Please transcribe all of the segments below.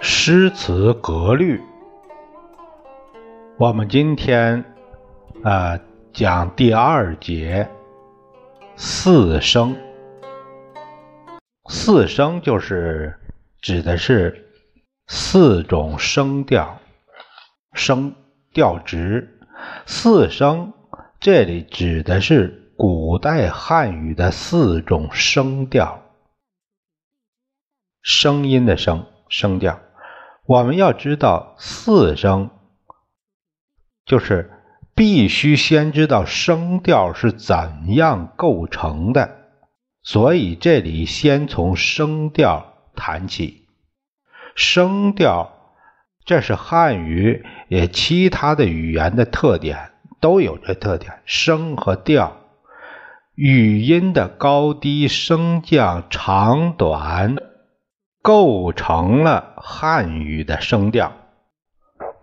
诗词格律，我们今天啊讲第二节四声。四声就是指的是四种声调，声调值。四声这里指的是古代汉语的四种声调，声音的声声调。我们要知道四声，就是必须先知道声调是怎样构成的，所以这里先从声调谈起。声调，这是汉语也其他的语言的特点，都有这特点。声和调，语音的高低升降长短。构成了汉语的声调，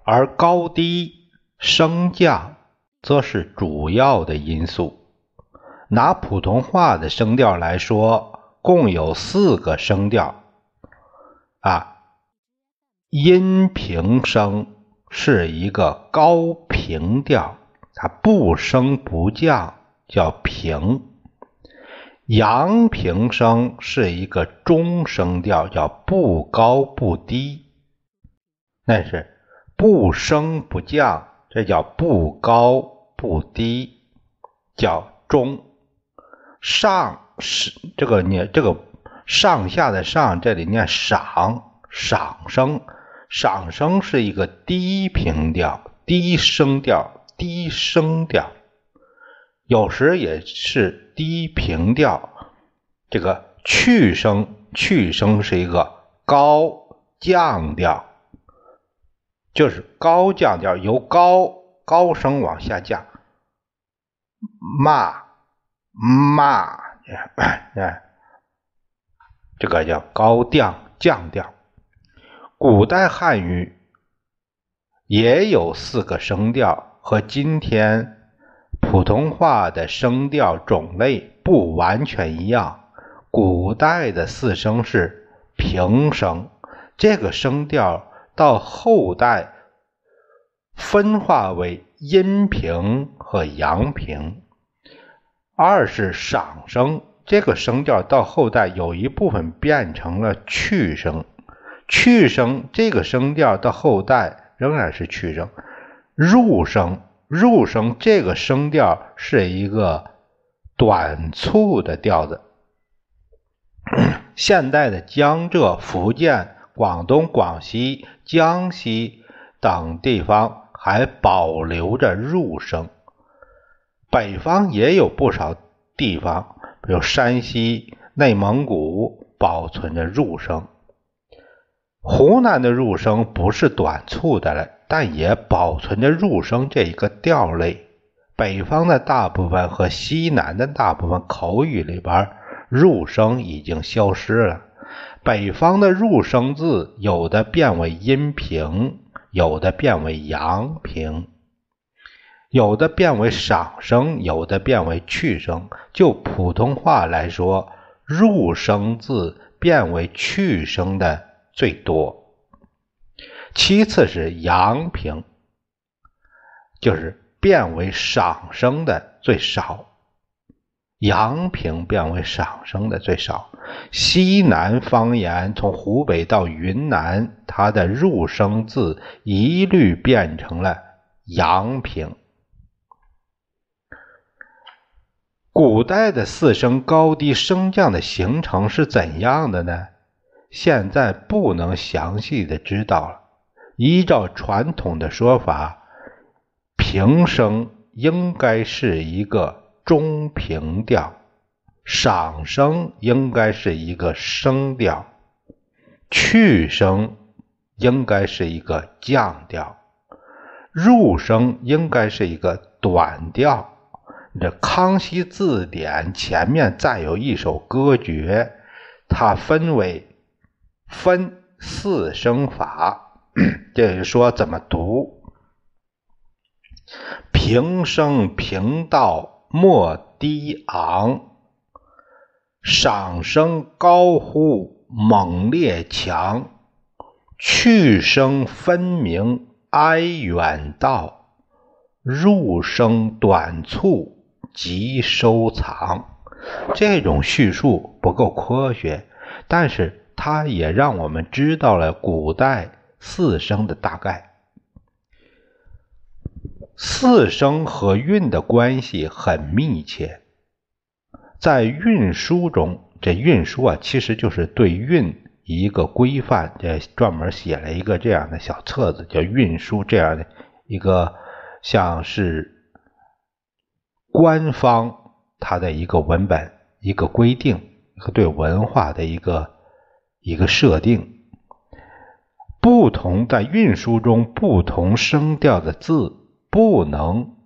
而高低升降则是主要的因素。拿普通话的声调来说，共有四个声调。啊，阴平声是一个高平调，它不升不降，叫平。阳平声是一个中声调，叫不高不低，那是不升不降，这叫不高不低，叫中。上是这个你这个上下的上，这里念赏赏声，赏声是一个低平调，低声调，低声调。有时也是低平调，这个去声去声是一个高降调，就是高降调由高高声往下降，骂骂，哎，这个叫高调降调。古代汉语也有四个声调，和今天。普通话的声调种类不完全一样。古代的四声是平声，这个声调到后代分化为阴平和阳平。二是赏声，这个声调到后代有一部分变成了去声。去声这个声调到后代仍然是去声。入声。入声这个声调是一个短促的调子。现代的江浙、福建、广东、广西、江西等地方还保留着入声，北方也有不少地方，比如山西、内蒙古保存着入声。湖南的入声不是短促的了。但也保存着入声这一个调类。北方的大部分和西南的大部分口语里边，入声已经消失了。北方的入声字有的变为阴平，有的变为阳平，有的变为赏声，有的变为去声。就普通话来说，入声字变为去声的最多。其次是阳平，就是变为赏声的最少。阳平变为赏声的最少。西南方言从湖北到云南，它的入声字一律变成了阳平。古代的四声高低升降的形成是怎样的呢？现在不能详细的知道了。依照传统的说法，平声应该是一个中平调，赏声应该是一个升调，去声应该是一个降调，入声应该是一个短调。这《康熙字典》前面再有一首歌诀，它分为分。四声法，这是说怎么读。平声平道莫低昂，上声高呼猛烈强，去声分明哀远道，入声短促即收藏。这种叙述不够科学，但是它也让我们知道了古代四声的大概。四声和韵的关系很密切，在韵书中，这韵书啊，其实就是对韵一个规范，这专门写了一个这样的小册子，叫韵书，这样的一个像是官方。它的一个文本、一个规定和对文化的一个一个设定，不同在运输中不同声调的字不能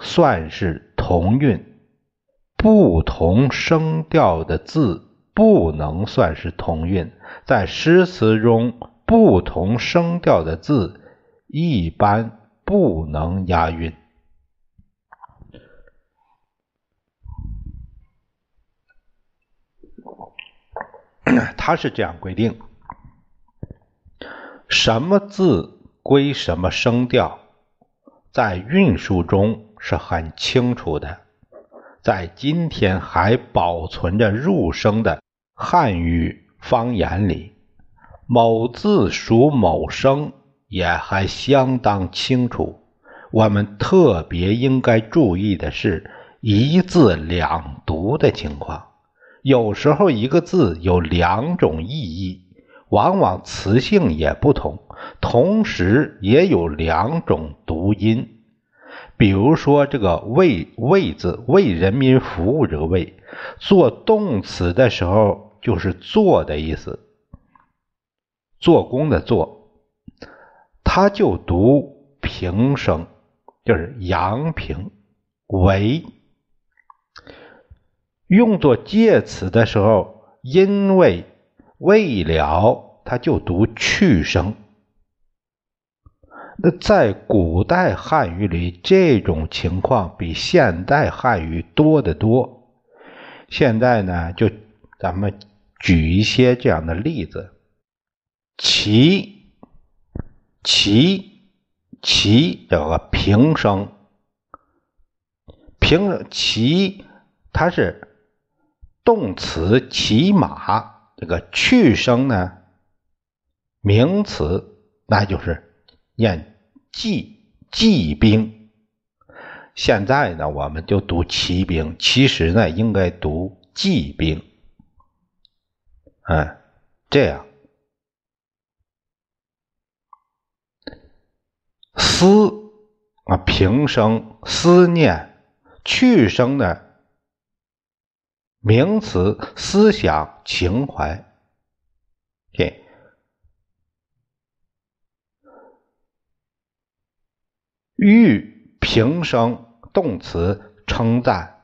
算是同韵，不同声调的字不能算是同韵，在诗词中不同声调的字一般不能押韵。他是这样规定：什么字归什么声调，在韵书中是很清楚的。在今天还保存着入声的汉语方言里，某字属某声也还相当清楚。我们特别应该注意的是一字两读的情况。有时候一个字有两种意义，往往词性也不同，同时也有两种读音。比如说这个“为”“为”字，为人民服务这个“为”，做动词的时候就是做的意思，做工的“做”，它就读平声，就是阳平，为。用作介词的时候，因为未了，它就读去声。那在古代汉语里，这种情况比现代汉语多得多。现在呢，就咱们举一些这样的例子：其、其、其这个平声，平其，它是。动词骑马，这个去声呢？名词那就是念骑骑兵。现在呢，我们就读骑兵，其实呢应该读骑兵。嗯，这样思啊平声思念，去声呢？名词思想情怀，对。欲平声动词称赞，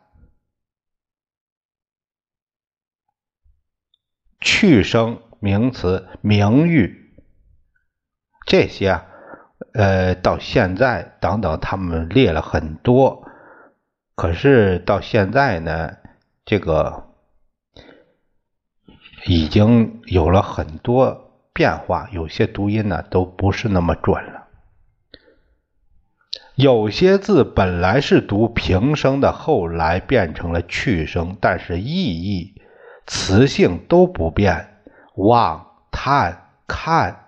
去声名词名誉，这些啊，呃，到现在等等，他们列了很多，可是到现在呢？这个已经有了很多变化，有些读音呢都不是那么准了。有些字本来是读平声的，后来变成了去声，但是意义、词性都不变。望、叹、看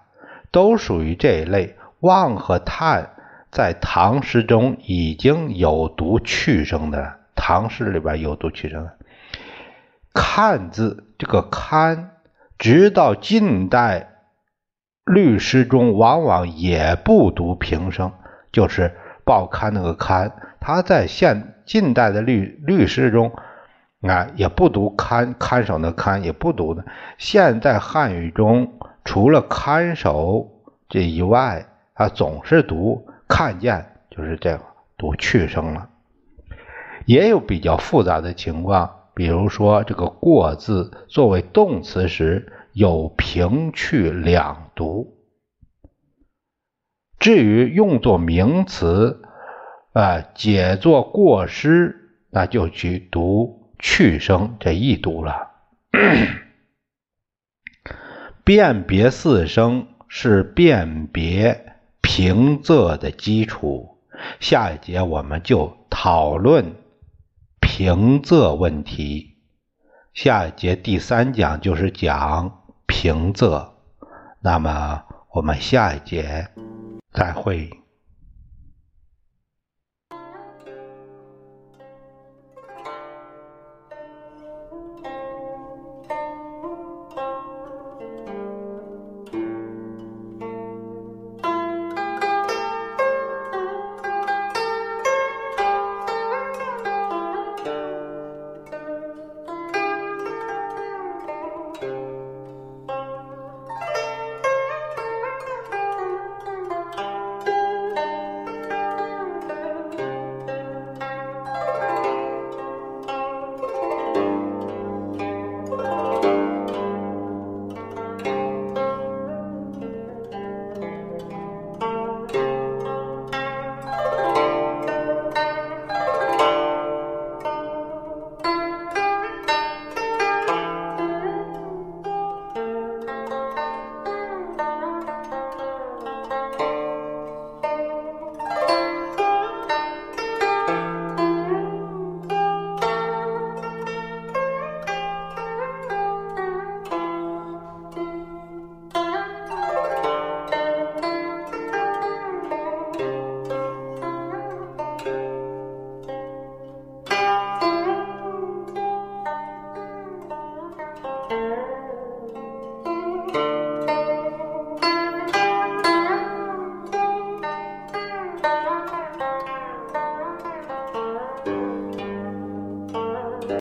都属于这一类。望和叹在唐诗中已经有读去声的，唐诗里边有读去声的。看字，这个看，直到近代律诗中，往往也不读平声，就是报刊那个刊。他在现近代的律律诗中啊，也不读看看守的看，也不读的。现在汉语中，除了看守这以外，啊，总是读看见，就是这样读去声了。也有比较复杂的情况。比如说，这个“过”字作为动词时，有平去两读。至于用作名词，啊，解作过失，那就去读去声这一读了。辨别四声是辨别平仄的基础。下一节我们就讨论平仄问题。下一节第三讲就是讲平仄。那么我们下一节。再会。